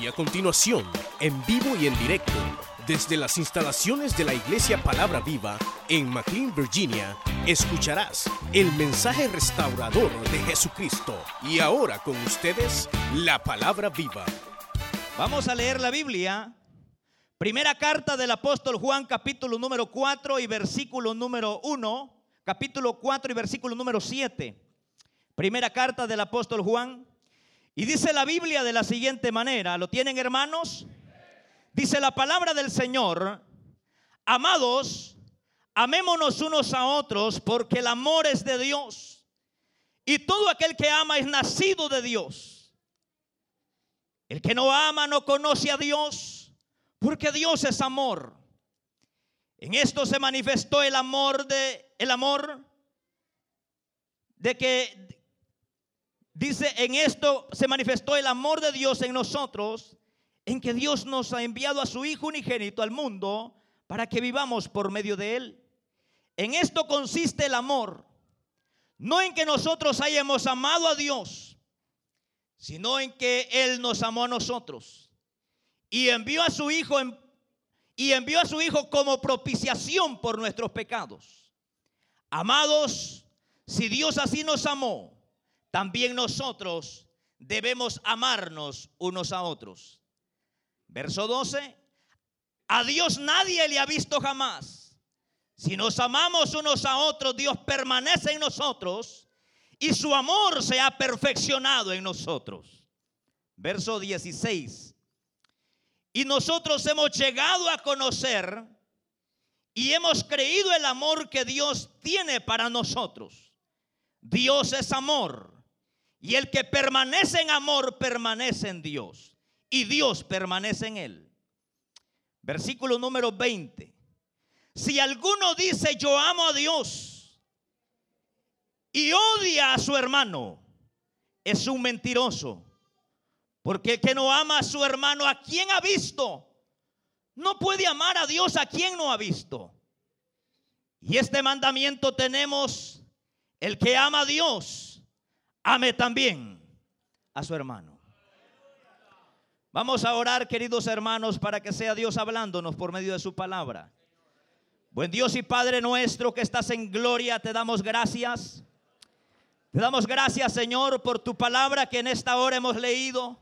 Y a continuación, en vivo y en directo, desde las instalaciones de la Iglesia Palabra Viva en McLean, Virginia, escucharás el mensaje restaurador de Jesucristo. Y ahora con ustedes, la Palabra Viva. Vamos a leer la Biblia. Primera carta del apóstol Juan, capítulo número 4 y versículo número 1. Capítulo 4 y versículo número 7. Primera carta del apóstol Juan. Y dice la Biblia de la siguiente manera, ¿lo tienen hermanos? Dice la palabra del Señor, amados, amémonos unos a otros porque el amor es de Dios. Y todo aquel que ama es nacido de Dios. El que no ama no conoce a Dios porque Dios es amor. En esto se manifestó el amor de el amor de que Dice, en esto se manifestó el amor de Dios en nosotros, en que Dios nos ha enviado a su Hijo unigénito al mundo para que vivamos por medio de Él. En esto consiste el amor, no en que nosotros hayamos amado a Dios, sino en que Él nos amó a nosotros y envió a su Hijo y envió a su Hijo como propiciación por nuestros pecados. Amados, si Dios así nos amó, también nosotros debemos amarnos unos a otros. Verso 12, a Dios nadie le ha visto jamás. Si nos amamos unos a otros, Dios permanece en nosotros y su amor se ha perfeccionado en nosotros. Verso 16. Y nosotros hemos llegado a conocer y hemos creído el amor que Dios tiene para nosotros. Dios es amor. Y el que permanece en amor permanece en Dios. Y Dios permanece en él. Versículo número 20. Si alguno dice yo amo a Dios y odia a su hermano, es un mentiroso. Porque el que no ama a su hermano, ¿a quien ha visto? No puede amar a Dios a quien no ha visto. Y este mandamiento tenemos, el que ama a Dios, ame también a su hermano. Vamos a orar, queridos hermanos, para que sea Dios hablándonos por medio de su palabra. Buen Dios y Padre nuestro que estás en gloria, te damos gracias. Te damos gracias, Señor, por tu palabra que en esta hora hemos leído.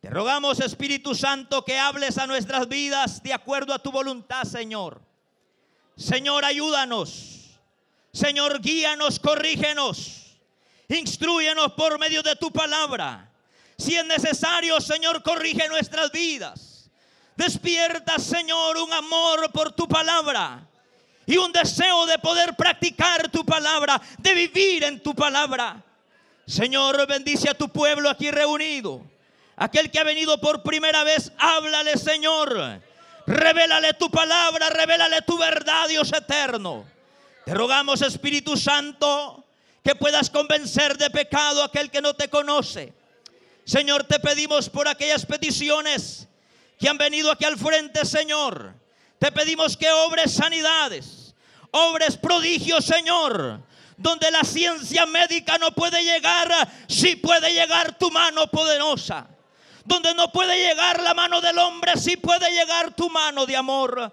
Te rogamos, Espíritu Santo, que hables a nuestras vidas de acuerdo a tu voluntad, Señor. Señor, ayúdanos. Señor, guíanos, corrígenos. Instruyenos por medio de tu palabra. Si es necesario, Señor, corrige nuestras vidas. Despierta, Señor, un amor por tu palabra y un deseo de poder practicar tu palabra, de vivir en tu palabra. Señor, bendice a tu pueblo aquí reunido. Aquel que ha venido por primera vez, háblale, Señor. Revélale tu palabra, revélale tu verdad, Dios eterno. Te rogamos, Espíritu Santo, que puedas convencer de pecado a aquel que no te conoce. Señor, te pedimos por aquellas peticiones que han venido aquí al frente, Señor. Te pedimos que obres sanidades, obres prodigios, Señor. Donde la ciencia médica no puede llegar, sí puede llegar tu mano poderosa. Donde no puede llegar la mano del hombre, sí puede llegar tu mano de amor.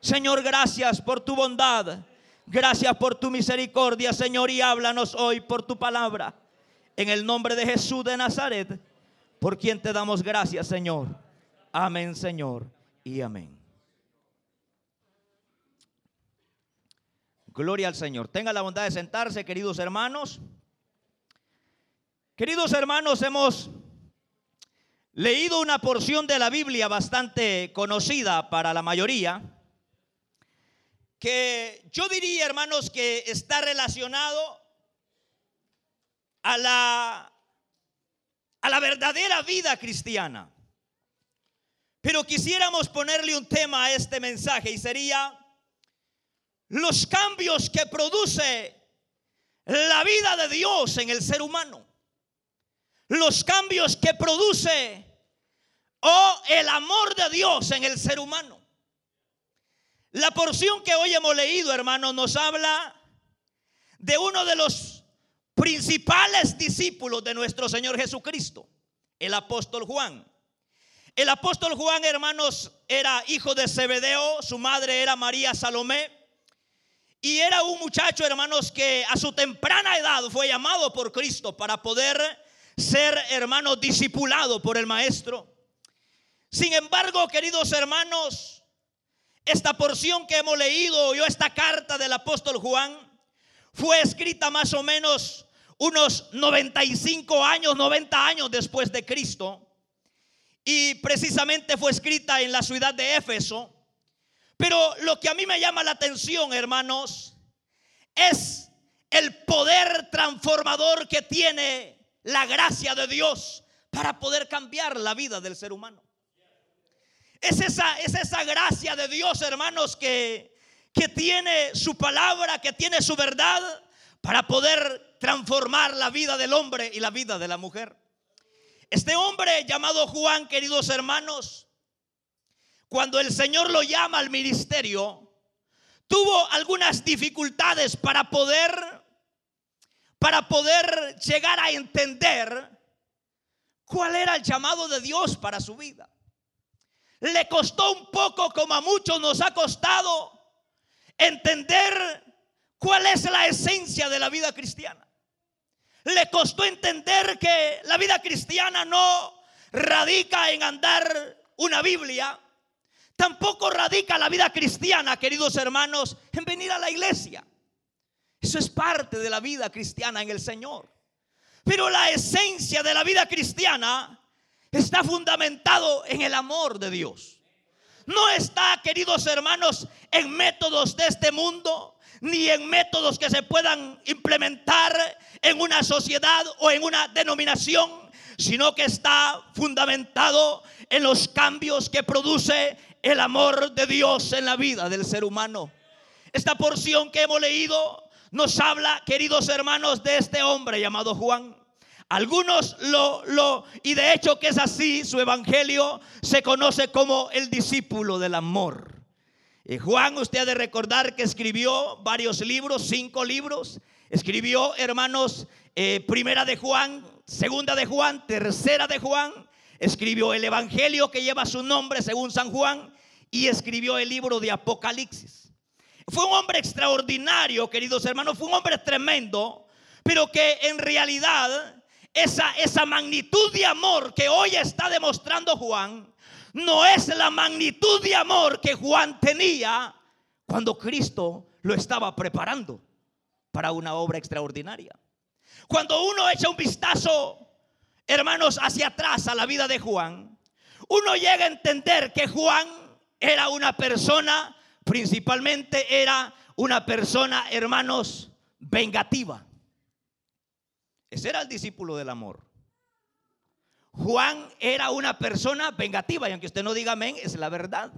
Señor, gracias por tu bondad. Gracias por tu misericordia, Señor, y háblanos hoy por tu palabra. En el nombre de Jesús de Nazaret, por quien te damos gracias, Señor. Amén, Señor, y amén. Gloria al Señor. Tenga la bondad de sentarse, queridos hermanos. Queridos hermanos, hemos leído una porción de la Biblia bastante conocida para la mayoría que yo diría, hermanos, que está relacionado a la, a la verdadera vida cristiana. Pero quisiéramos ponerle un tema a este mensaje y sería los cambios que produce la vida de Dios en el ser humano. Los cambios que produce o el amor de Dios en el ser humano. La porción que hoy hemos leído, hermano, nos habla de uno de los principales discípulos de nuestro Señor Jesucristo, el apóstol Juan. El apóstol Juan, hermanos, era hijo de Zebedeo, su madre era María Salomé. Y era un muchacho, hermanos, que a su temprana edad fue llamado por Cristo para poder ser, hermano, discipulado por el maestro. Sin embargo, queridos hermanos, esta porción que hemos leído, yo esta carta del apóstol Juan, fue escrita más o menos unos 95 años, 90 años después de Cristo. Y precisamente fue escrita en la ciudad de Éfeso. Pero lo que a mí me llama la atención, hermanos, es el poder transformador que tiene la gracia de Dios para poder cambiar la vida del ser humano. Es esa, es esa gracia de Dios, hermanos, que, que tiene su palabra, que tiene su verdad para poder transformar la vida del hombre y la vida de la mujer. Este hombre llamado Juan, queridos hermanos, cuando el Señor lo llama al ministerio, tuvo algunas dificultades para poder para poder llegar a entender cuál era el llamado de Dios para su vida. Le costó un poco, como a muchos nos ha costado, entender cuál es la esencia de la vida cristiana. Le costó entender que la vida cristiana no radica en andar una Biblia, tampoco radica la vida cristiana, queridos hermanos, en venir a la iglesia. Eso es parte de la vida cristiana en el Señor. Pero la esencia de la vida cristiana está fundamentado en el amor de Dios. No está, queridos hermanos, en métodos de este mundo, ni en métodos que se puedan implementar en una sociedad o en una denominación, sino que está fundamentado en los cambios que produce el amor de Dios en la vida del ser humano. Esta porción que hemos leído nos habla, queridos hermanos, de este hombre llamado Juan. Algunos lo, lo, y de hecho que es así, su evangelio se conoce como el discípulo del amor. Y Juan, usted ha de recordar que escribió varios libros, cinco libros. Escribió, hermanos, eh, primera de Juan, segunda de Juan, tercera de Juan. Escribió el evangelio que lleva su nombre según San Juan y escribió el libro de Apocalipsis. Fue un hombre extraordinario, queridos hermanos, fue un hombre tremendo, pero que en realidad esa, esa magnitud de amor que hoy está demostrando Juan, no es la magnitud de amor que Juan tenía cuando Cristo lo estaba preparando para una obra extraordinaria. Cuando uno echa un vistazo, hermanos, hacia atrás a la vida de Juan, uno llega a entender que Juan era una persona principalmente era una persona, hermanos, vengativa. Ese era el discípulo del amor. Juan era una persona vengativa y aunque usted no diga amén, es la verdad.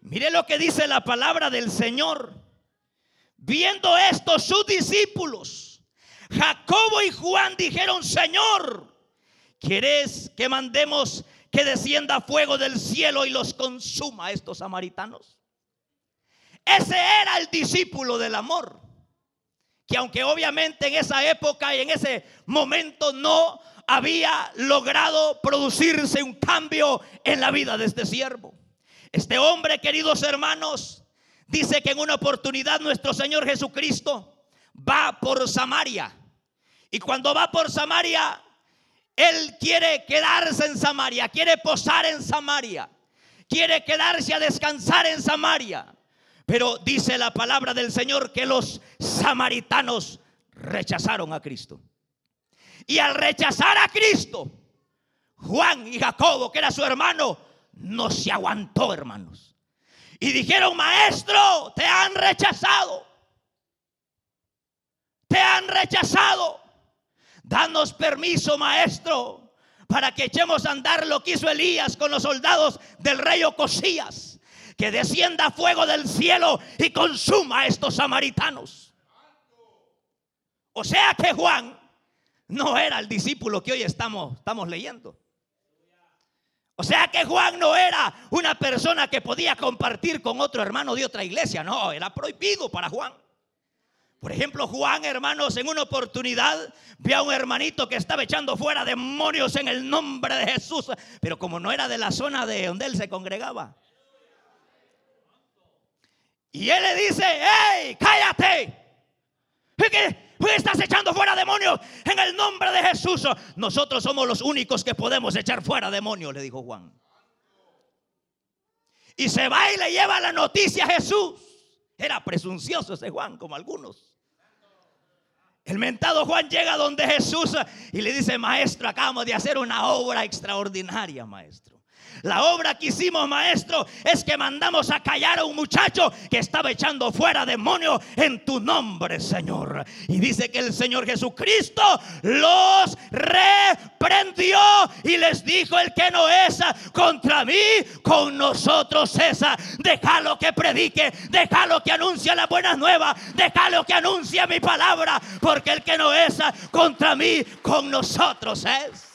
Mire lo que dice la palabra del Señor. Viendo esto sus discípulos, Jacobo y Juan dijeron, Señor, ¿quieres que mandemos que descienda fuego del cielo y los consuma a estos samaritanos? Ese era el discípulo del amor. Que aunque obviamente en esa época y en ese momento no había logrado producirse un cambio en la vida de este siervo. Este hombre, queridos hermanos, dice que en una oportunidad nuestro Señor Jesucristo va por Samaria. Y cuando va por Samaria, Él quiere quedarse en Samaria, quiere posar en Samaria, quiere quedarse a descansar en Samaria. Pero dice la palabra del Señor que los samaritanos rechazaron a Cristo. Y al rechazar a Cristo, Juan y Jacobo, que era su hermano, no se aguantó, hermanos. Y dijeron, maestro, te han rechazado. Te han rechazado. Danos permiso, maestro, para que echemos a andar lo que hizo Elías con los soldados del rey Ocosías que descienda fuego del cielo y consuma a estos samaritanos. O sea que Juan no era el discípulo que hoy estamos, estamos leyendo. O sea que Juan no era una persona que podía compartir con otro hermano de otra iglesia. No, era prohibido para Juan. Por ejemplo, Juan, hermanos, en una oportunidad vio a un hermanito que estaba echando fuera demonios en el nombre de Jesús, pero como no era de la zona de donde él se congregaba. Y él le dice, ¡hey, cállate! ¿Qué? estás echando fuera demonios en el nombre de Jesús? Nosotros somos los únicos que podemos echar fuera demonios, le dijo Juan. Y se va y le lleva la noticia a Jesús. Era presuncioso ese Juan, como algunos. El mentado Juan llega donde Jesús y le dice, maestro, acabamos de hacer una obra extraordinaria, maestro. La obra que hicimos, maestro, es que mandamos a callar a un muchacho que estaba echando fuera demonios en tu nombre, Señor. Y dice que el Señor Jesucristo los reprendió y les dijo, el que no es contra mí, con nosotros esa. Déjalo que predique, déjalo que anuncie las buenas nuevas, déjalo que anuncie mi palabra, porque el que no es contra mí, con nosotros es.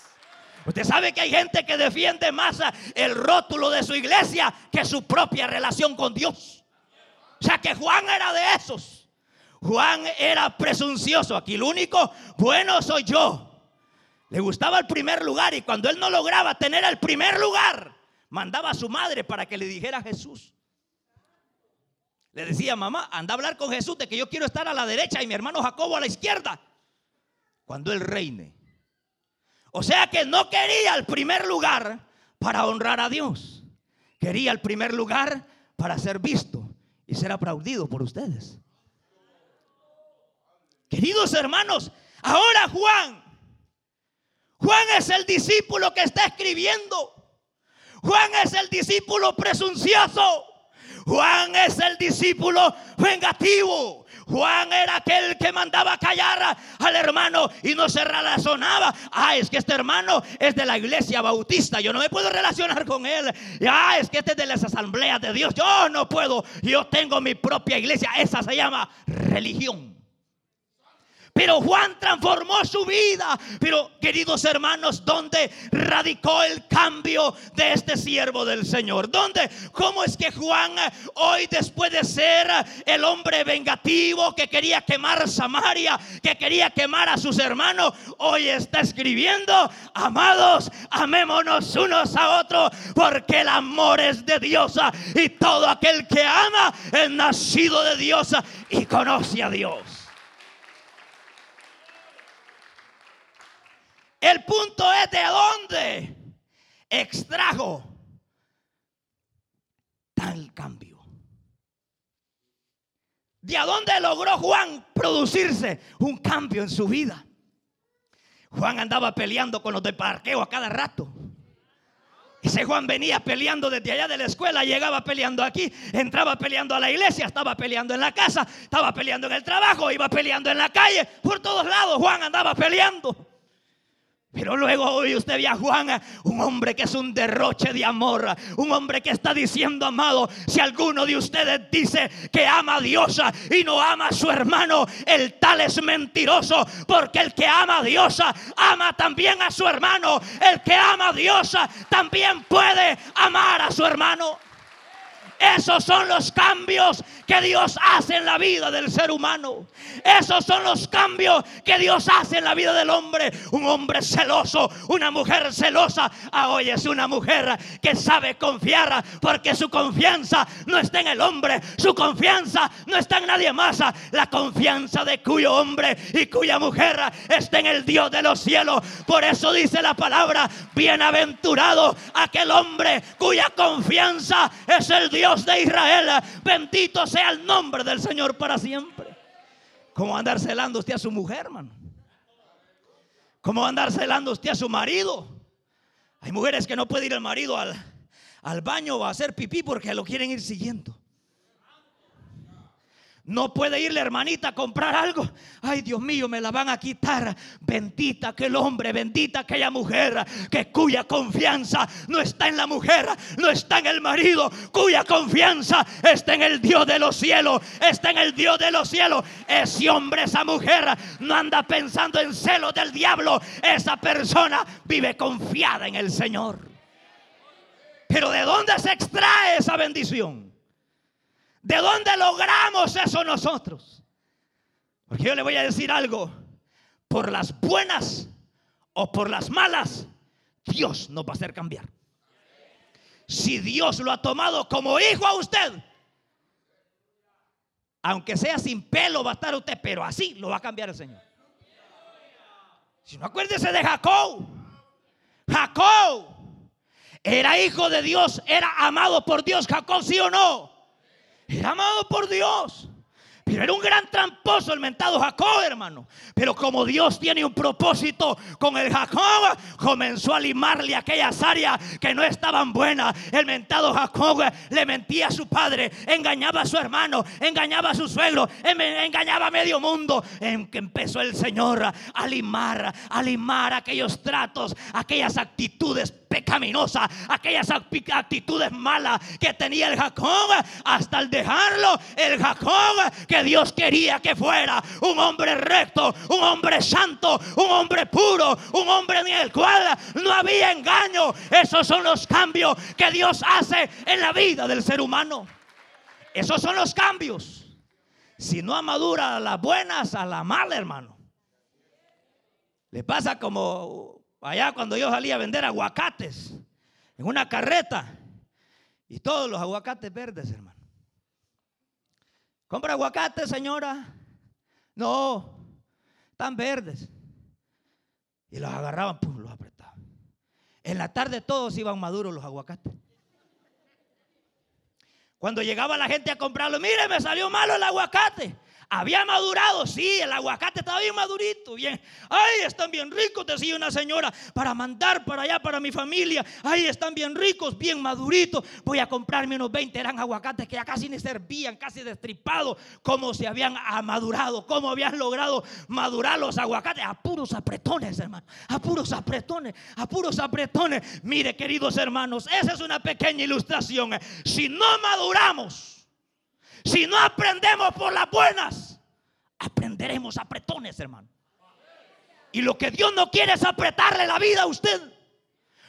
Usted sabe que hay gente que defiende más el rótulo de su iglesia que su propia relación con Dios. O sea que Juan era de esos. Juan era presuncioso. Aquí lo único bueno soy yo. Le gustaba el primer lugar y cuando él no lograba tener el primer lugar, mandaba a su madre para que le dijera a Jesús. Le decía, mamá, anda a hablar con Jesús de que yo quiero estar a la derecha y mi hermano Jacobo a la izquierda. Cuando él reine. O sea que no quería el primer lugar para honrar a Dios. Quería el primer lugar para ser visto y ser aplaudido por ustedes. Queridos hermanos, ahora Juan, Juan es el discípulo que está escribiendo. Juan es el discípulo presuncioso. Juan es el discípulo vengativo. Juan era aquel que mandaba callar al hermano y no se relacionaba. Ah, es que este hermano es de la iglesia bautista. Yo no me puedo relacionar con él. Ah, es que este es de las asambleas de Dios. Yo no puedo. Yo tengo mi propia iglesia. Esa se llama religión. Pero Juan transformó su vida. Pero queridos hermanos, ¿dónde radicó el cambio de este siervo del Señor? ¿Dónde? ¿Cómo es que Juan hoy después de ser el hombre vengativo que quería quemar Samaria, que quería quemar a sus hermanos, hoy está escribiendo, amados, amémonos unos a otros, porque el amor es de Dios y todo aquel que ama es nacido de Dios y conoce a Dios. El punto es de dónde extrajo tal cambio. ¿De dónde logró Juan producirse un cambio en su vida? Juan andaba peleando con los de parqueo a cada rato. Ese Juan venía peleando desde allá de la escuela, llegaba peleando aquí, entraba peleando a la iglesia, estaba peleando en la casa, estaba peleando en el trabajo, iba peleando en la calle, por todos lados Juan andaba peleando. Pero luego hoy usted ve a Juan, un hombre que es un derroche de amor, un hombre que está diciendo, amado, si alguno de ustedes dice que ama a Dios y no ama a su hermano, el tal es mentiroso, porque el que ama a Dios ama también a su hermano, el que ama a Dios también puede amar a su hermano. Esos son los cambios que Dios hace en la vida del ser humano. Esos son los cambios que Dios hace en la vida del hombre. Un hombre celoso, una mujer celosa. Ah, hoy es una mujer que sabe confiar porque su confianza no está en el hombre, su confianza no está en nadie más. La confianza de cuyo hombre y cuya mujer está en el Dios de los cielos. Por eso dice la palabra, bienaventurado aquel hombre cuya confianza es el Dios de Israel. Bendito sea el nombre del Señor para siempre. ¿Cómo andar celando usted a su mujer, hermano? ¿Cómo andar celando usted a su marido? Hay mujeres que no puede ir el marido al, al baño o a hacer pipí porque lo quieren ir siguiendo. No puede ir la hermanita a comprar algo. Ay, Dios mío, me la van a quitar. Bendita aquel hombre, bendita aquella mujer que cuya confianza no está en la mujer, no está en el marido, cuya confianza está en el Dios de los cielos, está en el Dios de los cielos. Ese hombre, esa mujer no anda pensando en celos del diablo. Esa persona vive confiada en el Señor. Pero ¿de dónde se extrae esa bendición? ¿De dónde logramos eso nosotros? Porque yo le voy a decir algo, por las buenas o por las malas, Dios nos va a hacer cambiar. Si Dios lo ha tomado como hijo a usted, aunque sea sin pelo va a estar usted, pero así lo va a cambiar el Señor. Si no acuérdese de Jacob. Jacob era hijo de Dios, era amado por Dios. Jacob, sí o no. Era amado por Dios. Pero era un gran tramposo el mentado Jacob, hermano. Pero como Dios tiene un propósito con el Jacob, comenzó a limarle aquellas áreas que no estaban buenas. El mentado Jacob le mentía a su padre, engañaba a su hermano, engañaba a su suegro, engañaba a medio mundo. En que empezó el Señor a limar, a limar aquellos tratos, aquellas actitudes pecaminosas, aquellas actitudes malas que tenía el Jacob, hasta el dejarlo, el Jacob que Dios quería que fuera un hombre recto, un hombre santo, un hombre puro, un hombre en el cual no había engaño. Esos son los cambios que Dios hace en la vida del ser humano. Esos son los cambios. Si no amadura a las buenas, a la mala, hermano. Le pasa como Allá cuando yo salía a vender aguacates en una carreta y todos los aguacates verdes, hermano. ¿Compra aguacates, señora? No, están verdes. Y los agarraban, pum, los apretaban. En la tarde todos iban maduros los aguacates. Cuando llegaba la gente a comprarlo, mire, me salió malo el aguacate. Había madurado, sí, el aguacate estaba bien madurito, bien. Ay, están bien ricos, decía una señora, para mandar para allá, para mi familia. Ay, están bien ricos, bien maduritos. Voy a comprarme unos 20, eran aguacates que ya casi ni servían, casi destripados, cómo se habían madurado, cómo habían logrado madurar los aguacates. A puros apretones, hermano, a puros apretones, a puros apretones. Mire, queridos hermanos, esa es una pequeña ilustración. Si no maduramos, si no aprendemos por las buenas, aprenderemos apretones, hermano. Y lo que Dios no quiere es apretarle la vida a usted.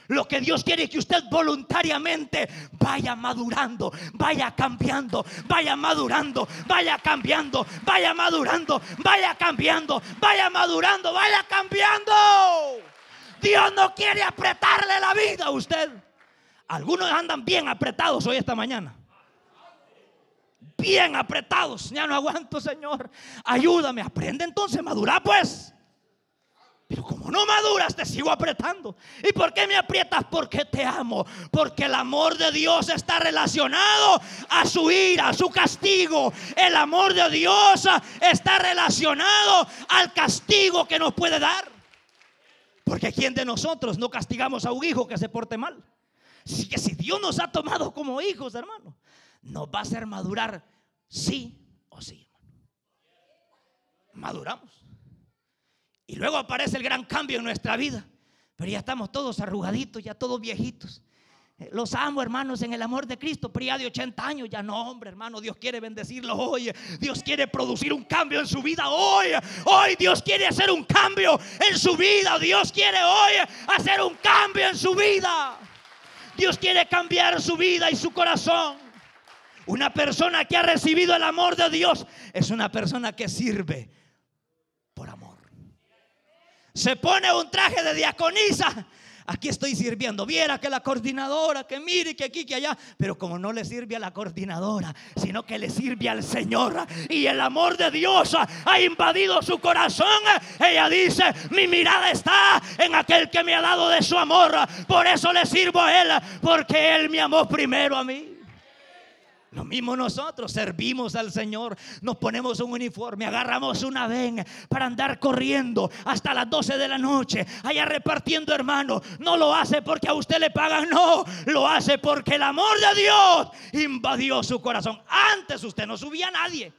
Lo que Dios quiere es que usted voluntariamente vaya madurando, vaya cambiando, vaya madurando, vaya cambiando, vaya madurando, vaya cambiando, vaya madurando, vaya cambiando. Dios no quiere apretarle la vida a usted. Algunos andan bien apretados hoy esta mañana bien apretados. Ya no aguanto, Señor. Ayúdame. Aprende entonces, madura pues. Pero como no maduras, te sigo apretando. ¿Y por qué me aprietas? Porque te amo. Porque el amor de Dios está relacionado a su ira, a su castigo. El amor de Dios está relacionado al castigo que nos puede dar. Porque ¿quién de nosotros no castigamos a un hijo que se porte mal? Así que si Dios nos ha tomado como hijos, hermano, nos va a hacer madurar sí o sí. Maduramos. Y luego aparece el gran cambio en nuestra vida. Pero ya estamos todos arrugaditos, ya todos viejitos. Eh, los amo, hermanos, en el amor de Cristo, pero ya de 80 años, ya no, hombre, hermano, Dios quiere bendecirlo hoy. Dios quiere producir un cambio en su vida hoy. Hoy Dios quiere hacer un cambio en su vida. Dios quiere hoy hacer un cambio en su vida. Dios quiere cambiar su vida y su corazón. Una persona que ha recibido el amor de Dios es una persona que sirve por amor. Se pone un traje de diaconisa. Aquí estoy sirviendo. Viera que la coordinadora, que mire, que aquí, que allá. Pero como no le sirve a la coordinadora, sino que le sirve al Señor. Y el amor de Dios ha invadido su corazón. Ella dice, mi mirada está en aquel que me ha dado de su amor. Por eso le sirvo a Él, porque Él me amó primero a mí. Lo mismo nosotros servimos al Señor, nos ponemos un uniforme, agarramos una ven para andar corriendo hasta las 12 de la noche, allá repartiendo hermano. No lo hace porque a usted le pagan, no, lo hace porque el amor de Dios invadió su corazón. Antes usted no subía a nadie.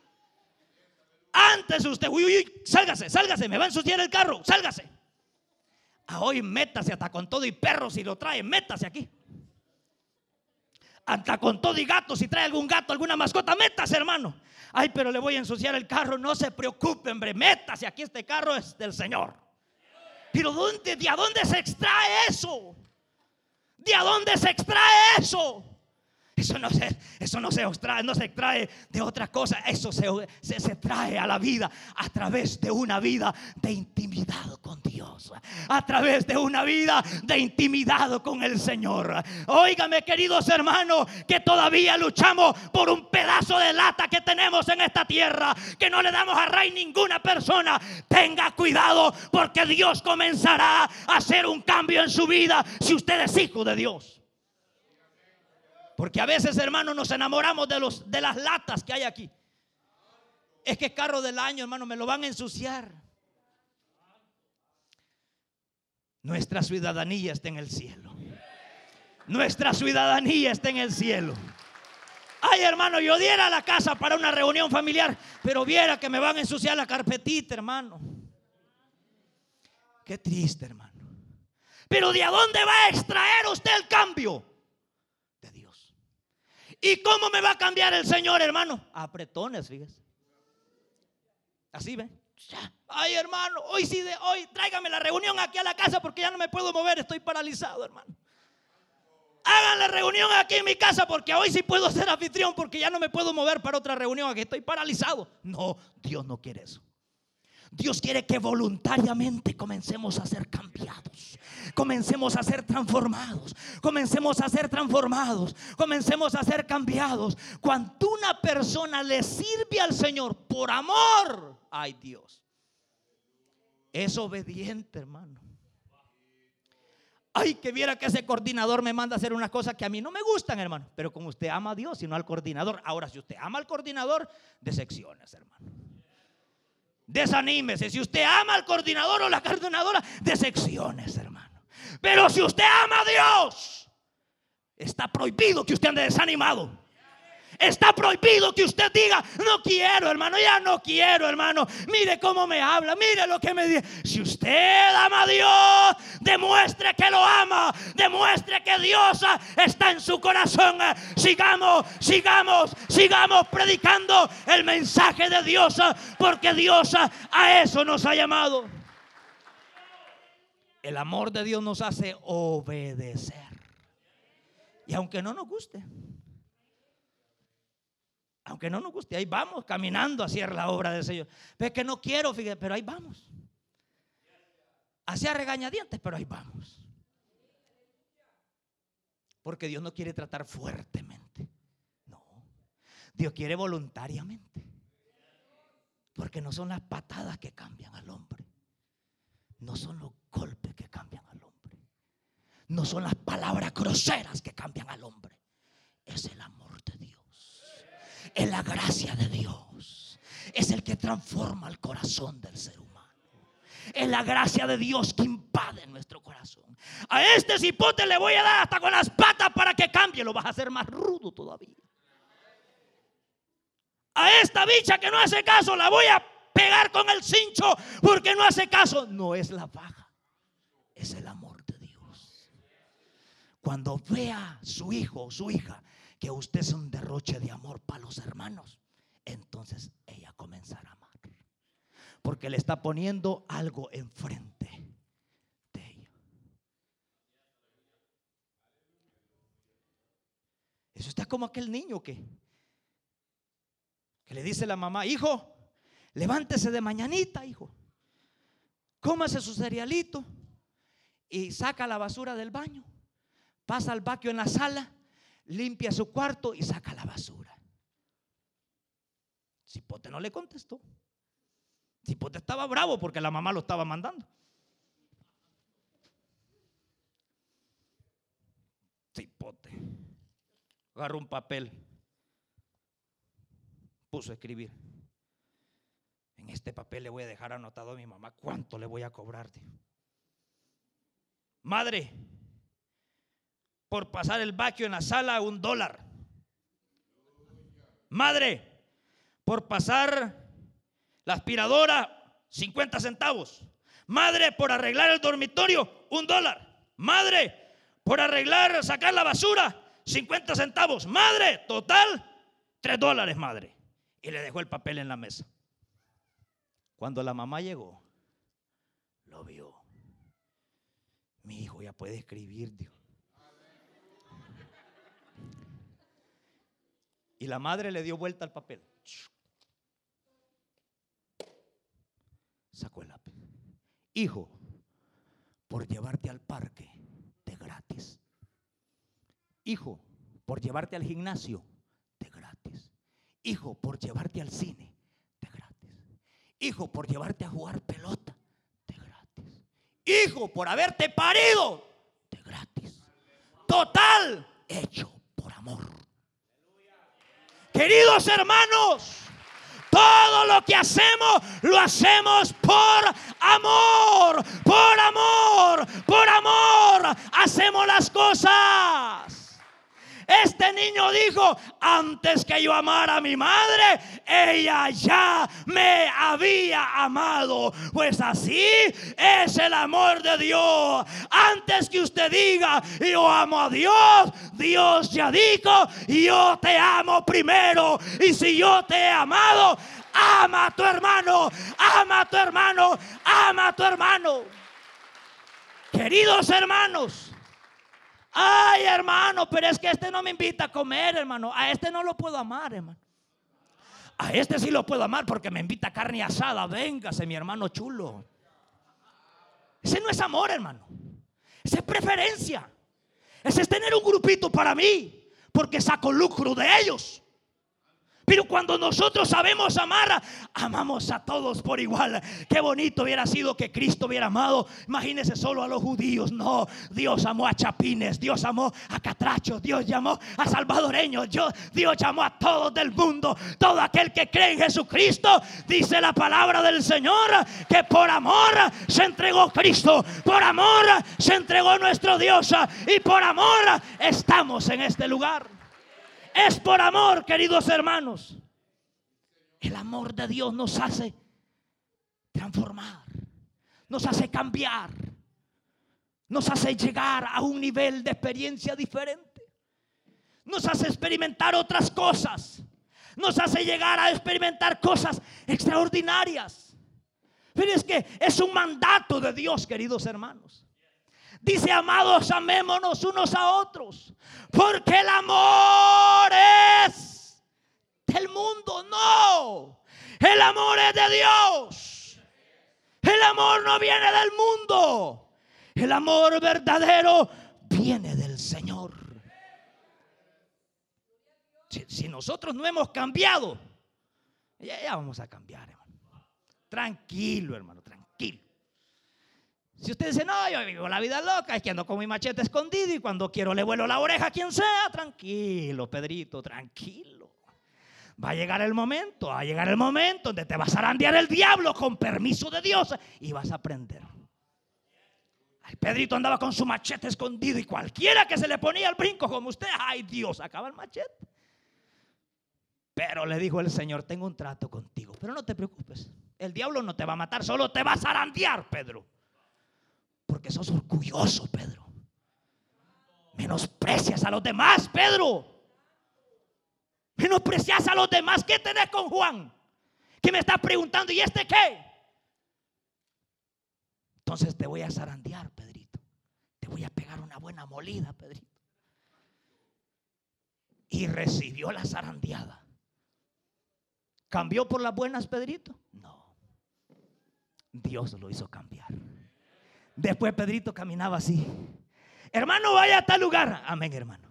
Antes usted, uy, uy, sálgase, sálgase, me va a ensuciar el carro, sálgase. A hoy métase hasta con todo y perro si lo trae, métase aquí hasta con todo y gato, si trae algún gato, alguna mascota, métase, hermano. Ay, pero le voy a ensuciar el carro, no se preocupe, hombre, métase, aquí este carro es del Señor. Pero ¿dónde, ¿de dónde se extrae eso? ¿De dónde se extrae eso? Eso no se, eso no se extrae, no se extrae de otra cosa. Eso se, se, se, trae a la vida a través de una vida de intimidad con Dios. A través de una vida de intimidad con el Señor. Óigame, queridos hermanos, que todavía luchamos por un pedazo de lata que tenemos en esta tierra. Que no le damos a rey ninguna persona. Tenga cuidado porque Dios comenzará a hacer un cambio en su vida si usted es hijo de Dios. Porque a veces, hermanos, nos enamoramos de, los, de las latas que hay aquí. Es que carro del año, hermano, me lo van a ensuciar. Nuestra ciudadanía está en el cielo. Nuestra ciudadanía está en el cielo. Ay, hermano, yo diera la casa para una reunión familiar, pero viera que me van a ensuciar la carpetita, hermano. Qué triste, hermano. Pero ¿de dónde va a extraer usted el cambio? ¿Y cómo me va a cambiar el Señor, hermano? Apretones, fíjese. Así ve. Ay, hermano, hoy sí, de hoy tráigame la reunión aquí a la casa porque ya no me puedo mover, estoy paralizado, hermano. Hagan la reunión aquí en mi casa porque hoy sí puedo ser anfitrión porque ya no me puedo mover para otra reunión aquí, estoy paralizado. No, Dios no quiere eso. Dios quiere que voluntariamente comencemos a ser cambiados, comencemos a ser transformados, comencemos a ser transformados, comencemos a ser cambiados. Cuando una persona le sirve al Señor por amor, ay Dios, es obediente, hermano. Ay, que viera que ese coordinador me manda a hacer unas cosas que a mí no me gustan, hermano. Pero como usted ama a Dios y no al coordinador. Ahora, si usted ama al coordinador, de secciones, hermano. Desanímese. Si usted ama al coordinador o la coordinadora, de secciones, hermano. Pero si usted ama a Dios, está prohibido que usted ande desanimado. Está prohibido que usted diga, no quiero, hermano, ya no quiero, hermano. Mire cómo me habla, mire lo que me dice. Si usted ama a Dios, demuestre que lo ama, demuestre que Dios está en su corazón. Sigamos, sigamos, sigamos predicando el mensaje de Dios, porque Dios a eso nos ha llamado. El amor de Dios nos hace obedecer. Y aunque no nos guste. Aunque no nos guste, ahí vamos caminando a hacer la obra del Señor. Pero es que no quiero, fíjate, pero ahí vamos. Hacia regañadientes, pero ahí vamos. Porque Dios no quiere tratar fuertemente. No. Dios quiere voluntariamente. Porque no son las patadas que cambian al hombre. No son los golpes que cambian al hombre. No son las palabras groseras que cambian al hombre. Es el amor es la gracia de Dios. Es el que transforma el corazón del ser humano. Es la gracia de Dios que invade nuestro corazón. A este cipote le voy a dar hasta con las patas para que cambie. Lo vas a hacer más rudo todavía. A esta bicha que no hace caso la voy a pegar con el cincho porque no hace caso. No es la baja, es el amor de Dios. Cuando vea su hijo o su hija que usted es un derroche de amor para los hermanos, entonces ella comenzará a amar. Porque le está poniendo algo enfrente de ella. Eso está como aquel niño que, que le dice la mamá, hijo, levántese de mañanita, hijo. Cómase su cerealito y saca la basura del baño. Pasa al vaquio en la sala limpia su cuarto y saca la basura. Cipote no le contestó. Cipote estaba bravo porque la mamá lo estaba mandando. Cipote agarró un papel, puso a escribir. En este papel le voy a dejar anotado a mi mamá cuánto le voy a cobrar. Madre, por pasar el vaquio en la sala un dólar. Madre, por pasar la aspiradora 50 centavos. Madre, por arreglar el dormitorio un dólar. Madre, por arreglar, sacar la basura 50 centavos. Madre, total 3 dólares, madre. Y le dejó el papel en la mesa. Cuando la mamá llegó, lo vio. Mi hijo ya puede escribir, Dios. Y la madre le dio vuelta al papel. Sacó el lápiz. Hijo, por llevarte al parque de gratis. Hijo, por llevarte al gimnasio de gratis. Hijo, por llevarte al cine de gratis. Hijo, por llevarte a jugar pelota de gratis. Hijo, por haberte parido de gratis. Total, hecho por amor. Queridos hermanos, todo lo que hacemos lo hacemos por amor, por amor, por amor. Hacemos las cosas. Este niño dijo, antes que yo amara a mi madre, ella ya me había amado. Pues así es el amor de Dios. Antes que usted diga, yo amo a Dios, Dios ya dijo, yo te amo primero. Y si yo te he amado, ama a tu hermano, ama a tu hermano, ama a tu hermano. Queridos hermanos, Ay, hermano, pero es que este no me invita a comer, hermano. A este no lo puedo amar, hermano. A este sí lo puedo amar porque me invita a carne asada. Véngase, mi hermano chulo. Ese no es amor, hermano. Ese es preferencia. Ese es tener un grupito para mí porque saco lucro de ellos. Pero cuando nosotros sabemos amar, amamos a todos por igual. Qué bonito hubiera sido que Cristo hubiera amado. Imagínese solo a los judíos. No, Dios amó a chapines, Dios amó a catrachos, Dios llamó a salvadoreños, Dios, Dios llamó a todos del mundo. Todo aquel que cree en Jesucristo, dice la palabra del Señor, que por amor se entregó Cristo, por amor se entregó nuestro Dios y por amor estamos en este lugar. Es por amor, queridos hermanos. El amor de Dios nos hace transformar, nos hace cambiar, nos hace llegar a un nivel de experiencia diferente, nos hace experimentar otras cosas, nos hace llegar a experimentar cosas extraordinarias. Pero es que es un mandato de Dios, queridos hermanos. Dice, amados, amémonos unos a otros. Porque el amor es del mundo. No. El amor es de Dios. El amor no viene del mundo. El amor verdadero viene del Señor. Si, nosotros no hemos cambiado, ya, ya vamos a cambiar, hermano. Tranquilo, hermano. Si usted dice, no, yo vivo la vida loca, es que ando con mi machete escondido y cuando quiero le vuelo la oreja a quien sea, tranquilo, Pedrito, tranquilo. Va a llegar el momento, va a llegar el momento donde te vas a arandear el diablo con permiso de Dios y vas a aprender. El Pedrito andaba con su machete escondido y cualquiera que se le ponía el brinco como usted, ay Dios, acaba el machete. Pero le dijo el Señor, tengo un trato contigo, pero no te preocupes, el diablo no te va a matar, solo te vas a arandear, Pedro. Porque sos orgulloso, Pedro. Menosprecias a los demás, Pedro. Menosprecias a los demás. ¿Qué tenés con Juan? Que me está preguntando, ¿y este qué? Entonces te voy a zarandear, Pedrito. Te voy a pegar una buena molida, Pedrito. Y recibió la zarandeada. ¿Cambió por las buenas, Pedrito? No. Dios lo hizo cambiar. Después Pedrito caminaba así. Hermano, vaya a tal lugar. Amén, hermano.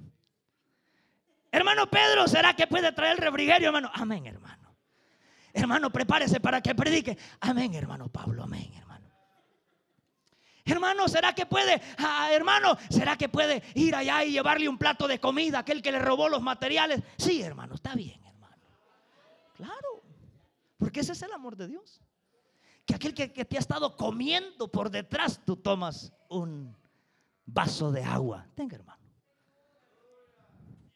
Hermano Pedro, ¿será que puede traer el refrigerio, hermano? Amén, hermano. Hermano, prepárese para que predique. Amén, hermano Pablo. Amén, hermano. Hermano, ¿será que puede, ah, hermano, será que puede ir allá y llevarle un plato de comida a aquel que le robó los materiales? Sí, hermano, está bien, hermano. Claro, porque ese es el amor de Dios que aquel que, te ha estado comiendo por detrás, tú tomas un vaso de agua. Tenga, hermano.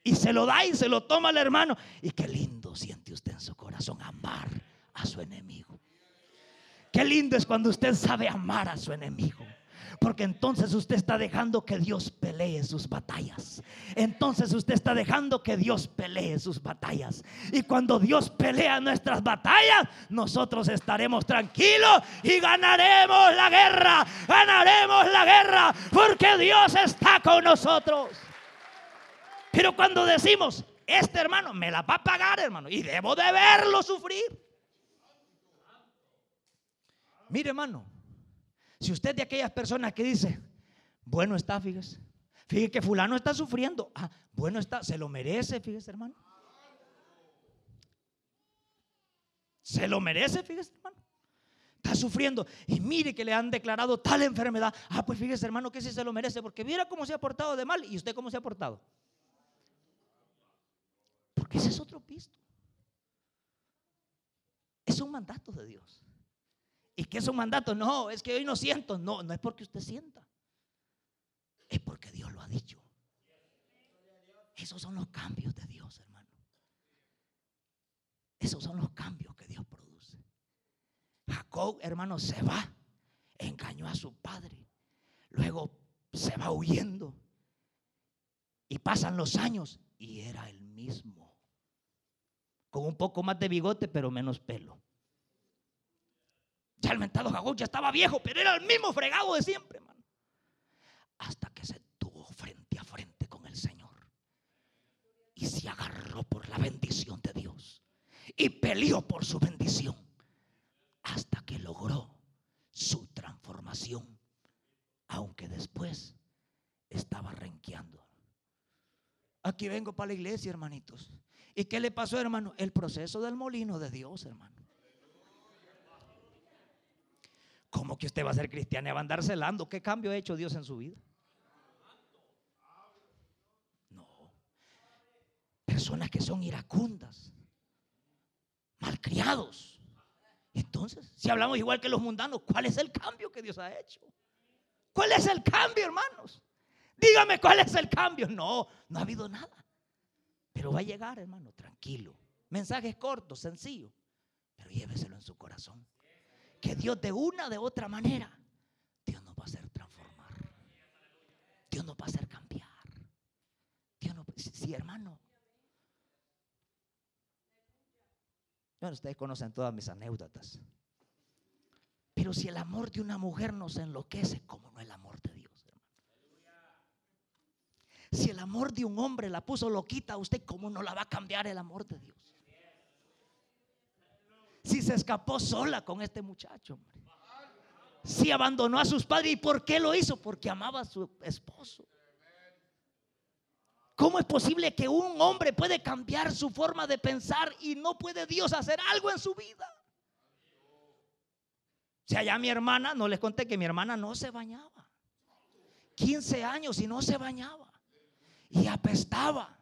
Y se lo da y se lo toma el hermano. Y qué lindo siente usted en su corazón amar a su enemigo. Qué lindo es cuando usted sabe amar a su enemigo. Porque entonces usted está dejando que Dios pelee sus batallas. Entonces usted está dejando que Dios pelee sus batallas. Y cuando Dios pelea nuestras batallas, nosotros estaremos tranquilos y ganaremos la guerra. Ganaremos la guerra porque Dios está con nosotros. Pero cuando decimos, este hermano me la va a pagar, hermano, y debo de verlo sufrir. Mire, hermano, si usted de aquellas personas que dice, bueno está, fíjese, fíjese que fulano está sufriendo, ah, bueno está, se lo merece, fíjese, hermano. Se lo merece, fíjese, hermano. Está sufriendo. Y mire que le han declarado tal enfermedad. Ah, pues fíjese, hermano, que sí se lo merece. Porque mira cómo se ha portado de mal. ¿Y usted cómo se ha portado? Porque ese es otro pisto. Es un mandato de Dios. ¿Y qué es un mandato? No, es que hoy no siento. No, no es porque usted sienta. Es porque Dios lo ha dicho. Esos son los cambios de Dios, hermano. Esos son los cambios que Dios produce. Jacob, hermano, se va. Engañó a su padre. Luego se va huyendo. Y pasan los años y era el mismo. Con un poco más de bigote, pero menos pelo. Ya el mentado Jacob ya estaba viejo, pero era el mismo fregado de siempre, hermano. Hasta que se tuvo frente a frente con el Señor. Y se agarró por la bendición de Dios y peleó por su bendición hasta que logró su transformación, aunque después estaba renqueando. Aquí vengo para la iglesia, hermanitos. ¿Y qué le pasó, hermano? El proceso del molino de Dios, hermano. ¿Cómo que usted va a ser cristiano y va a andar celando? ¿Qué cambio ha hecho Dios en su vida? No. Personas que son iracundas malcriados. Entonces, si hablamos igual que los mundanos, ¿cuál es el cambio que Dios ha hecho? ¿Cuál es el cambio, hermanos? Dígame cuál es el cambio. No, no ha habido nada. Pero va a llegar, hermano, tranquilo. Mensajes cortos, sencillos, pero lléveselo en su corazón. Que Dios de una de otra manera, Dios nos va a hacer transformar. Dios nos va a hacer cambiar. Dios nos, sí, hermano, Bueno, ustedes conocen todas mis anécdotas. Pero si el amor de una mujer nos enloquece, ¿cómo no el amor de Dios, hermano? Si el amor de un hombre la puso loquita a usted, ¿cómo no la va a cambiar el amor de Dios? Si se escapó sola con este muchacho, Si abandonó a sus padres, ¿y por qué lo hizo? Porque amaba a su esposo. ¿Cómo es posible que un hombre puede cambiar su forma de pensar y no puede Dios hacer algo en su vida? Sea, ya mi hermana, no les conté que mi hermana no se bañaba. 15 años y no se bañaba. Y apestaba.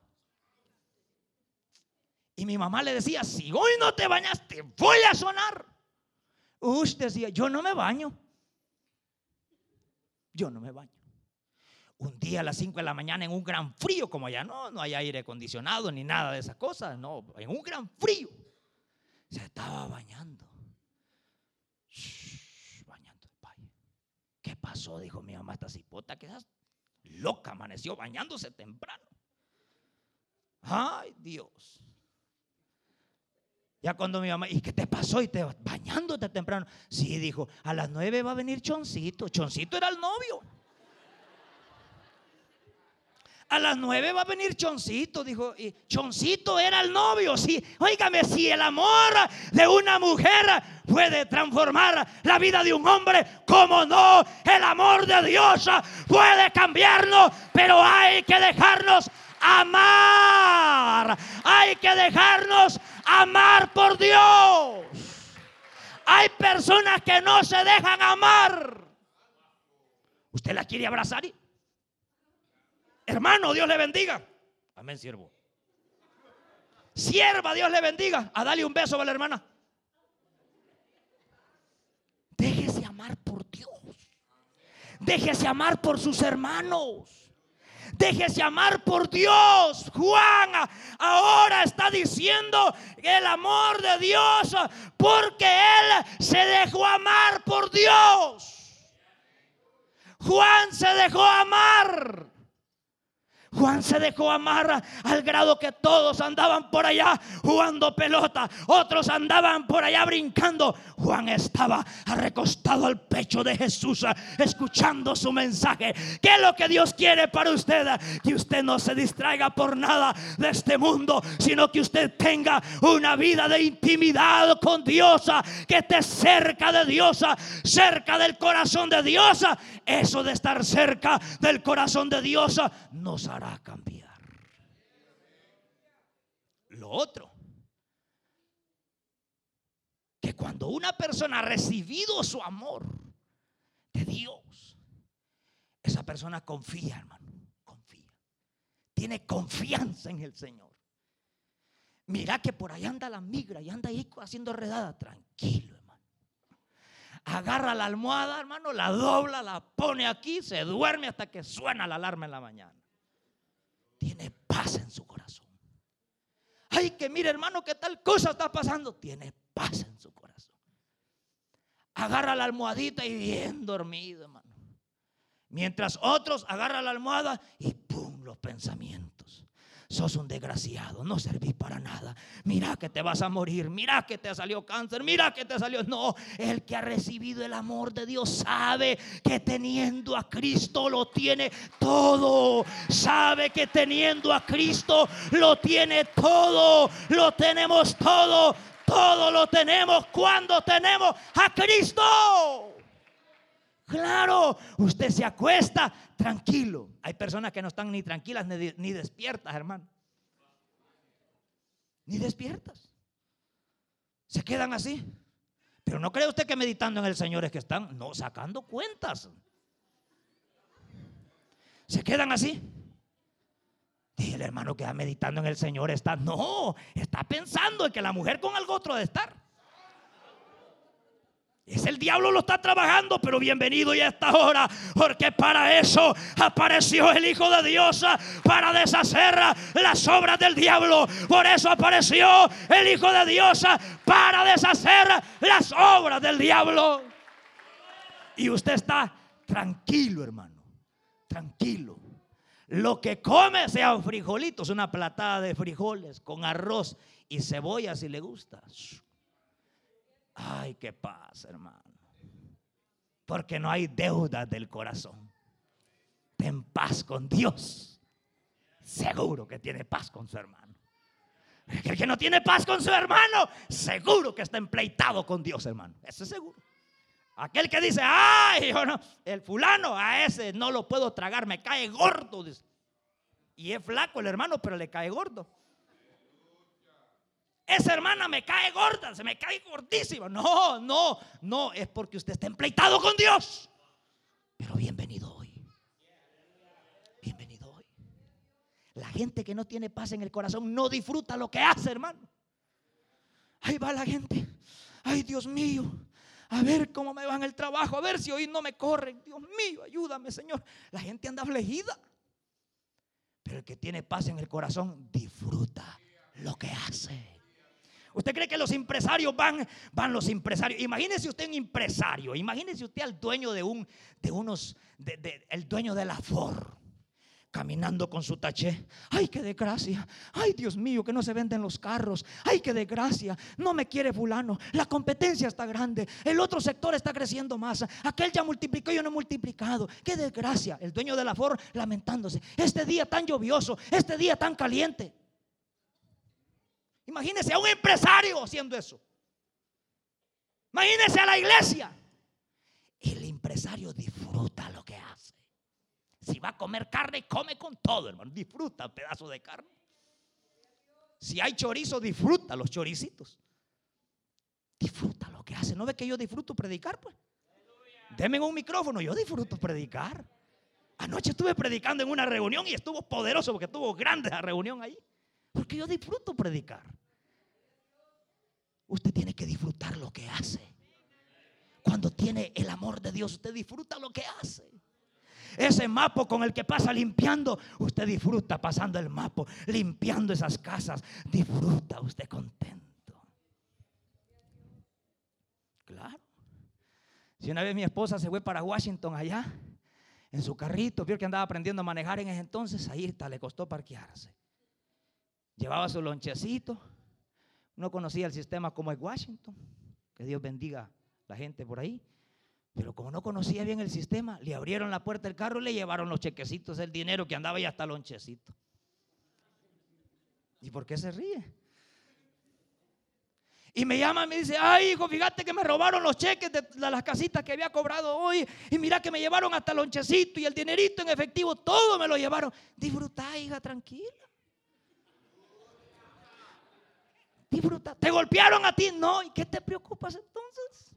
Y mi mamá le decía, si hoy no te bañas, te voy a sonar. Usted decía, yo no me baño. Yo no me baño un día a las 5 de la mañana en un gran frío, como allá no, no hay aire acondicionado ni nada de esas cosas, no, en un gran frío, se estaba bañando. bañando el ¿Qué pasó? Dijo mi mamá, esta cipota, que loca, amaneció bañándose temprano. Ay, Dios. Ya cuando mi mamá, ¿y qué te pasó? Y te bañándote temprano. Sí, dijo, a las 9 va a venir Choncito. Choncito era el novio. A las nueve va a venir Choncito, dijo. Y Choncito era el novio. Sí, óigame, si el amor de una mujer puede transformar la vida de un hombre, como no, el amor de Dios puede cambiarnos, pero hay que dejarnos amar. Hay que dejarnos amar por Dios. Hay personas que no se dejan amar. ¿Usted la quiere abrazar? Hermano, Dios le bendiga. Amén, siervo. Sierva, Dios le bendiga. A darle un beso a la hermana. Déjese amar por Dios. Déjese amar por sus hermanos. Déjese amar por Dios. Juan ahora está diciendo el amor de Dios porque él se dejó amar por Dios. Juan se dejó amar. Juan se dejó amar al grado que todos andaban por allá jugando pelota, otros andaban por allá brincando. Juan estaba recostado al pecho de Jesús, escuchando su mensaje. ¿Qué es lo que Dios quiere para usted? Que usted no se distraiga por nada de este mundo, sino que usted tenga una vida de intimidad con Dios, que esté cerca de Dios, cerca del corazón de Dios. Eso de estar cerca del corazón de Dios nos hará cambiar. Lo otro, que cuando una persona ha recibido su amor de Dios, esa persona confía, hermano, confía. Tiene confianza en el Señor. Mira que por ahí anda la migra y anda ahí haciendo redada. Tranquilo, hermano. Agarra la almohada, hermano, la dobla, la pone aquí, se duerme hasta que suena la alarma en la mañana tiene paz en su corazón. Ay, que mire hermano, que tal cosa está pasando. Tiene paz en su corazón. Agarra la almohadita y bien dormido, hermano. Mientras otros agarran la almohada y pum, los pensamientos sos un desgraciado, no servís para nada. Mira que te vas a morir, mira que te salió cáncer, mira que te salió. No, el que ha recibido el amor de Dios sabe que teniendo a Cristo lo tiene todo. Sabe que teniendo a Cristo lo tiene todo. Lo tenemos todo. Todo lo tenemos cuando tenemos a Cristo. Claro, usted se acuesta tranquilo. Hay personas que no están ni tranquilas ni, despiertas, hermano. Ni despiertas. Se quedan así. Pero no cree usted que meditando en el Señor es que están, no, sacando cuentas. Se quedan así. Dije, el hermano que está meditando en el Señor está, no, está pensando en que la mujer con algo otro de estar. Es el diablo lo está trabajando, pero bienvenido ya esta hora, porque para eso apareció el Hijo de Dios, para deshacer las obras del diablo. Por eso apareció el Hijo de Dios, para deshacer las obras del diablo. Y usted está tranquilo, hermano, tranquilo. Lo que come sean frijolitos, una platada de frijoles con arroz y cebolla si le gusta. Ay, qué paz, hermano. Porque no hay deudas del corazón. Ten paz con Dios. Seguro que tiene paz con su hermano. El que no tiene paz con su hermano, seguro que está empleitado con Dios, hermano. Eso es seguro. Aquel que dice, ay, no, el fulano, a ese no lo puedo tragar, me cae gordo. Y es flaco el hermano, pero le cae gordo. Esa hermana me cae gorda, se me cae gordísima. No, no, no, es porque usted está empleitado con Dios. Pero bienvenido hoy. Bienvenido hoy. La gente que no tiene paz en el corazón no disfruta lo que hace, hermano. Ahí va la gente. Ay, Dios mío. A ver cómo me va en el trabajo. A ver si hoy no me corren. Dios mío, ayúdame, Señor. La gente anda afligida. Pero el que tiene paz en el corazón disfruta lo que hace. ¿Usted cree que los empresarios van, van los empresarios? Imagínese usted un empresario, imagínese usted al dueño de un, de unos, el dueño de la Ford caminando con su taché. Ay, qué desgracia. Ay, Dios mío, que no se venden los carros. Ay, qué desgracia. No me quiere fulano. La competencia está grande. El otro sector está creciendo más. Aquel ya multiplicó yo no he multiplicado. Qué desgracia. El dueño de la Ford lamentándose. Este día tan lluvioso, este día tan caliente. Imagínese a un empresario haciendo eso. Imagínese a la iglesia. El empresario disfruta lo que hace. Si va a comer carne, come con todo, hermano. Disfruta un pedazo de carne. Si hay chorizo, disfruta los choricitos. Disfruta lo que hace. ¿No ve que yo disfruto predicar? Pues. Deme un micrófono, yo disfruto predicar. Anoche estuve predicando en una reunión y estuvo poderoso porque estuvo grande la reunión ahí. Porque yo disfruto predicar. Usted tiene que disfrutar lo que hace. Cuando tiene el amor de Dios, usted disfruta lo que hace. Ese mapo con el que pasa limpiando, usted disfruta pasando el mapo, limpiando esas casas. Disfruta usted contento. Claro. Si una vez mi esposa se fue para Washington allá, en su carrito, vio que andaba aprendiendo a manejar en ese entonces, ahí está, le costó parquearse. Llevaba su lonchecito. No conocía el sistema como es Washington. Que Dios bendiga la gente por ahí. Pero como no conocía bien el sistema, le abrieron la puerta del carro y le llevaron los chequecitos, el dinero que andaba y hasta lonchecito. ¿Y por qué se ríe? Y me llama y me dice, ay hijo, fíjate que me robaron los cheques de las casitas que había cobrado hoy. Y mira que me llevaron hasta lonchecito y el dinerito en efectivo, todo me lo llevaron. Disfruta, hija, tranquila. Disfruta. ¿Te golpearon a ti? No. ¿Y qué te preocupas entonces?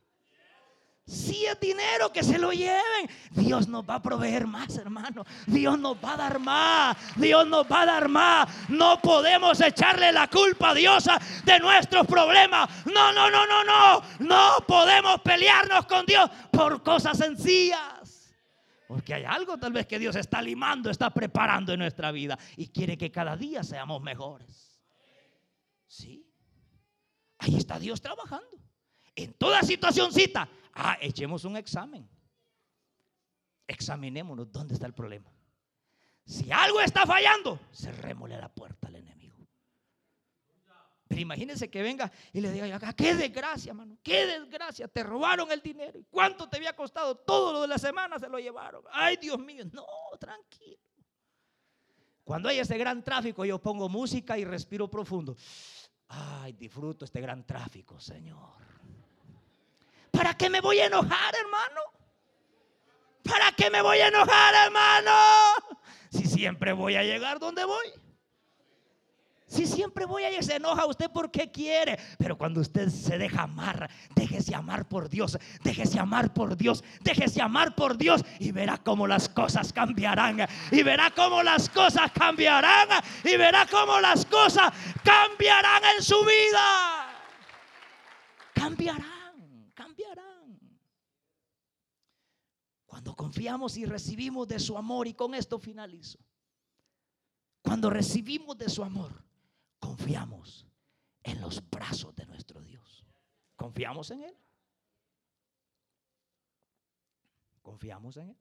Si es dinero, que se lo lleven. Dios nos va a proveer más, hermano. Dios nos va a dar más. Dios nos va a dar más. No podemos echarle la culpa a Dios de nuestros problemas. No, no, no, no, no. No podemos pelearnos con Dios por cosas sencillas. Porque hay algo tal vez que Dios está limando, está preparando en nuestra vida y quiere que cada día seamos mejores. Sí. Ahí está Dios trabajando. En toda situacióncita Ah, echemos un examen. Examinémonos dónde está el problema. Si algo está fallando, cerrémosle la puerta al enemigo. Pero imagínense que venga y le diga, qué desgracia, mano, qué desgracia, te robaron el dinero. ¿Cuánto te había costado? Todo lo de la semana se lo llevaron. Ay, Dios mío, no, tranquilo. Cuando hay ese gran tráfico, yo pongo música y respiro profundo. Ay, disfruto este gran tráfico, Señor. ¿Para qué me voy a enojar, hermano? ¿Para qué me voy a enojar, hermano? Si siempre voy a llegar donde voy. Si siempre voy a se enoja usted porque quiere, pero cuando usted se deja amar, déjese amar por Dios, déjese amar por Dios, déjese amar por Dios y verá cómo las cosas cambiarán, y verá cómo las cosas cambiarán, y verá cómo las cosas cambiarán en su vida. Cambiarán. Cuando confiamos y recibimos de su amor, y con esto finalizo. Cuando recibimos de su amor, confiamos en los brazos de nuestro Dios. ¿Confiamos en Él? ¿Confiamos en Él?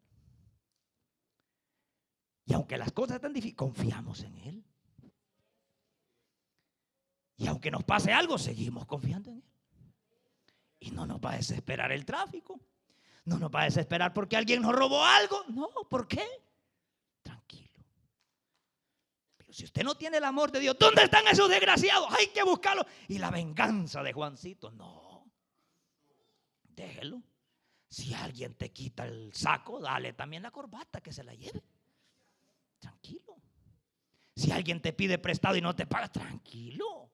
Y aunque las cosas están difíciles, confiamos en Él. Y aunque nos pase algo, seguimos confiando en Él. Y no nos va a desesperar el tráfico. No nos va a desesperar porque alguien nos robó algo. No, ¿por qué? Tranquilo. Pero si usted no tiene el amor de Dios, ¿dónde están esos desgraciados? Hay que buscarlo. Y la venganza de Juancito, no. Déjelo. Si alguien te quita el saco, dale también la corbata que se la lleve. Tranquilo. Si alguien te pide prestado y no te paga, tranquilo.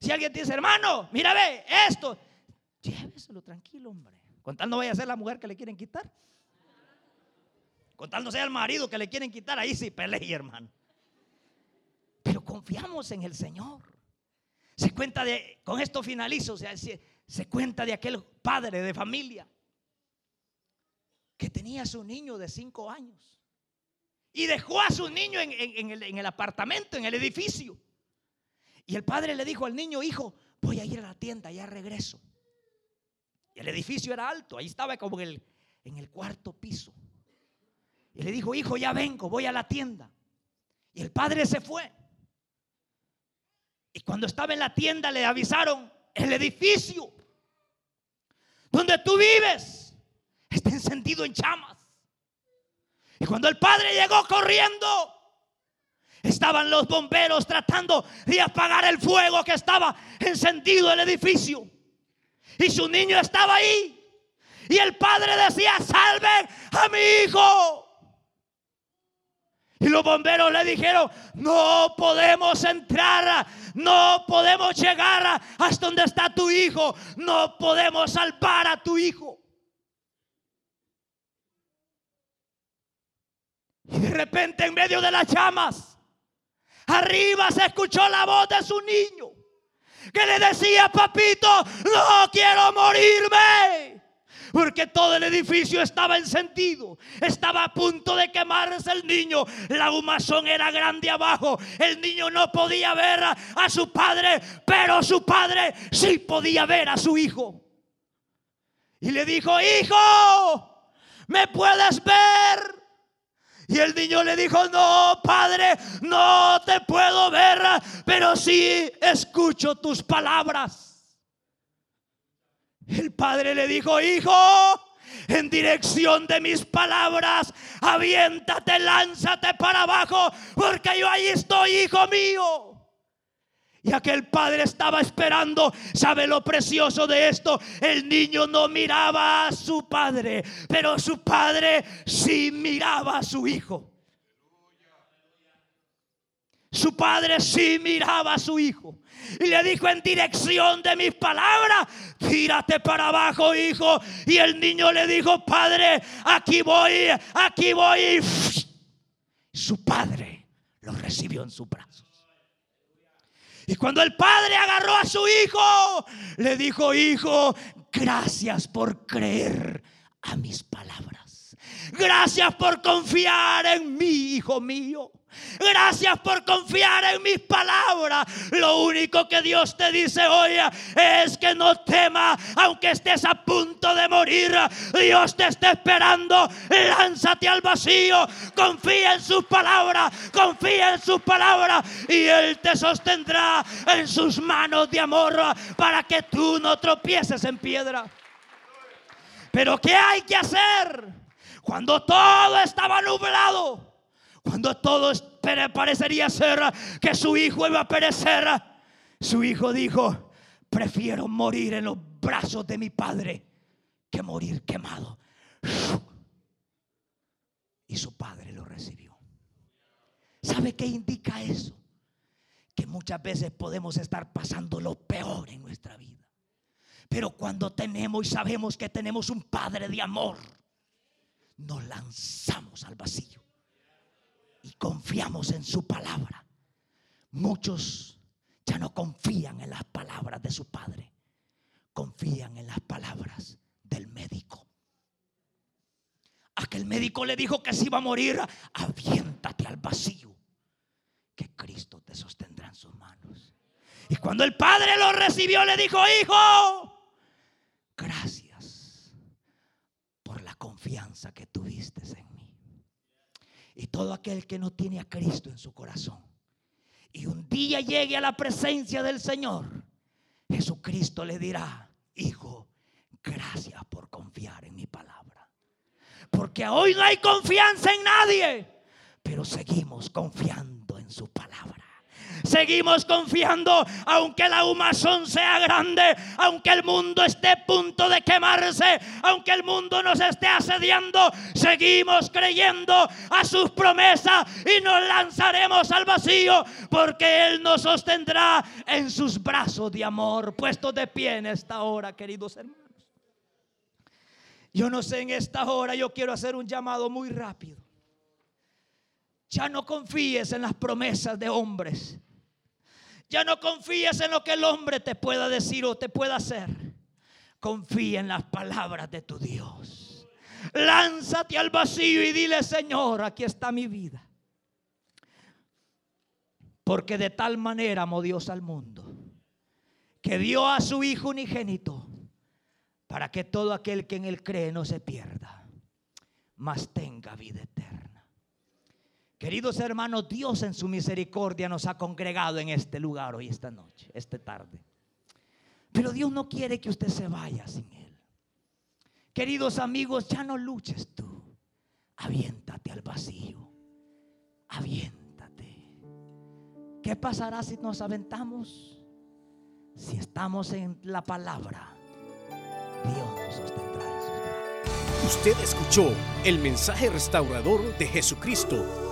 Si alguien te dice, hermano, mira, ve, esto, lléveselo tranquilo, hombre. Con no vaya a ser la mujer que le quieren quitar. Con tal no sea el marido que le quieren quitar, ahí sí peleé, hermano. Pero confiamos en el Señor. Se cuenta de, con esto finalizo, o sea, se, cuenta de aquel padre de familia que tenía a su niño de cinco años y dejó a su niño en, el, en, el, apartamento, en el edificio. Y el padre le dijo al niño, hijo, voy a ir a la tienda, ya regreso. Y el edificio era alto, ahí estaba como en el, en el cuarto piso. Y le dijo, hijo, ya vengo, voy a la tienda. Y el padre se fue. Y cuando estaba en la tienda le avisaron, el edificio donde tú vives está encendido en llamas. Y cuando el padre llegó corriendo, estaban los bomberos tratando de apagar el fuego que estaba encendido el edificio. Y su niño estaba ahí. Y el padre decía, salven a mi hijo. Y los bomberos le dijeron, no podemos entrar, no podemos llegar hasta donde está tu hijo, no podemos salvar a tu hijo. Y de repente en medio de las llamas, arriba se escuchó la voz de su niño que le decía, papito, no quiero morirme. Porque todo el edificio estaba encendido. Estaba a punto de quemarse el niño. La humazón era grande abajo. El niño no podía ver a, a su padre, pero su padre sí podía ver a su hijo. Y le dijo, hijo, ¿me puedes ver? Y el niño le dijo, no, padre, no te puedo ver, pero sí escucho tus palabras. El padre le dijo, hijo, en dirección de mis palabras, aviéntate, lánzate para abajo, porque yo ahí estoy, hijo mío. Y aquel padre estaba esperando. ¿Sabe lo precioso de esto? El niño no miraba a su padre, pero su padre sí miraba a su hijo. Su padre sí miraba a su hijo. Y le dijo en dirección de mis palabras, tírate para abajo, hijo. Y el niño le dijo, padre, aquí voy, aquí voy. Su padre lo recibió en su brazos. Y cuando el padre agarró a su hijo, le dijo, hijo, gracias por creer a mis palabras. Gracias por confiar en mí, hijo mío. Gracias por confiar en mis palabras. Lo único que Dios te dice hoy es que no temas, aunque estés a punto de morir. Dios te está esperando. Lánzate al vacío. Confía en sus palabras. Confía en sus palabras. Y Él te sostendrá en sus manos de amor para que tú no tropieces en piedra. Pero ¿qué hay que hacer? Cuando todo estaba nublado cuando todo parecería ser que su hijo iba a perecer, su hijo dijo, prefiero morir en los brazos de mi padre que morir quemado. Y su padre lo recibió. ¿Sabe qué indica eso? Que muchas veces podemos estar pasando lo peor en nuestra vida. Pero cuando tenemos y sabemos que tenemos un Padre de amor, nos lanzamos al vacío y confiamos en su palabra. Muchos ya no confían en las palabras de su padre, confían en las palabras del médico. Aquel médico le dijo que si iba a morir, aviéntate al vacío, que Cristo te sostendrá en sus manos. Y cuando el padre lo recibió, le dijo, hijo, gracias por la confianza que tuviste en y todo aquel que no tiene a Cristo en su corazón y un día llegue a la presencia del Señor, Jesucristo le dirá, hijo, gracias por confiar en mi palabra. Porque hoy no hay confianza en nadie, pero seguimos confiando en su palabra. Seguimos confiando, aunque la humazón sea grande, aunque el mundo esté a punto de quemarse, aunque el mundo nos esté asediando, seguimos creyendo a sus promesas y nos lanzaremos al vacío, porque Él nos sostendrá en sus brazos de amor, puestos de pie en esta hora, queridos hermanos. Yo no sé, en esta hora yo quiero hacer un llamado muy rápido. Ya no confíes en las promesas de hombres. Ya no confíes en lo que el hombre te pueda decir o te pueda hacer. Confía en las palabras de tu Dios. Lánzate al vacío y dile, Señor, aquí está mi vida. Porque de tal manera amó Dios al mundo, que dio a su Hijo unigénito, para que todo aquel que en él cree no se pierda, mas tenga vida eterna. Queridos hermanos, Dios en su misericordia nos ha congregado en este lugar hoy, esta noche, esta tarde. Pero Dios no quiere que usted se vaya sin Él. Queridos amigos, ya no luches tú. Aviéntate al vacío. Aviéntate. ¿Qué pasará si nos aventamos? Si estamos en la palabra, Dios nos sostendrá en sus. Usted escuchó el mensaje restaurador de Jesucristo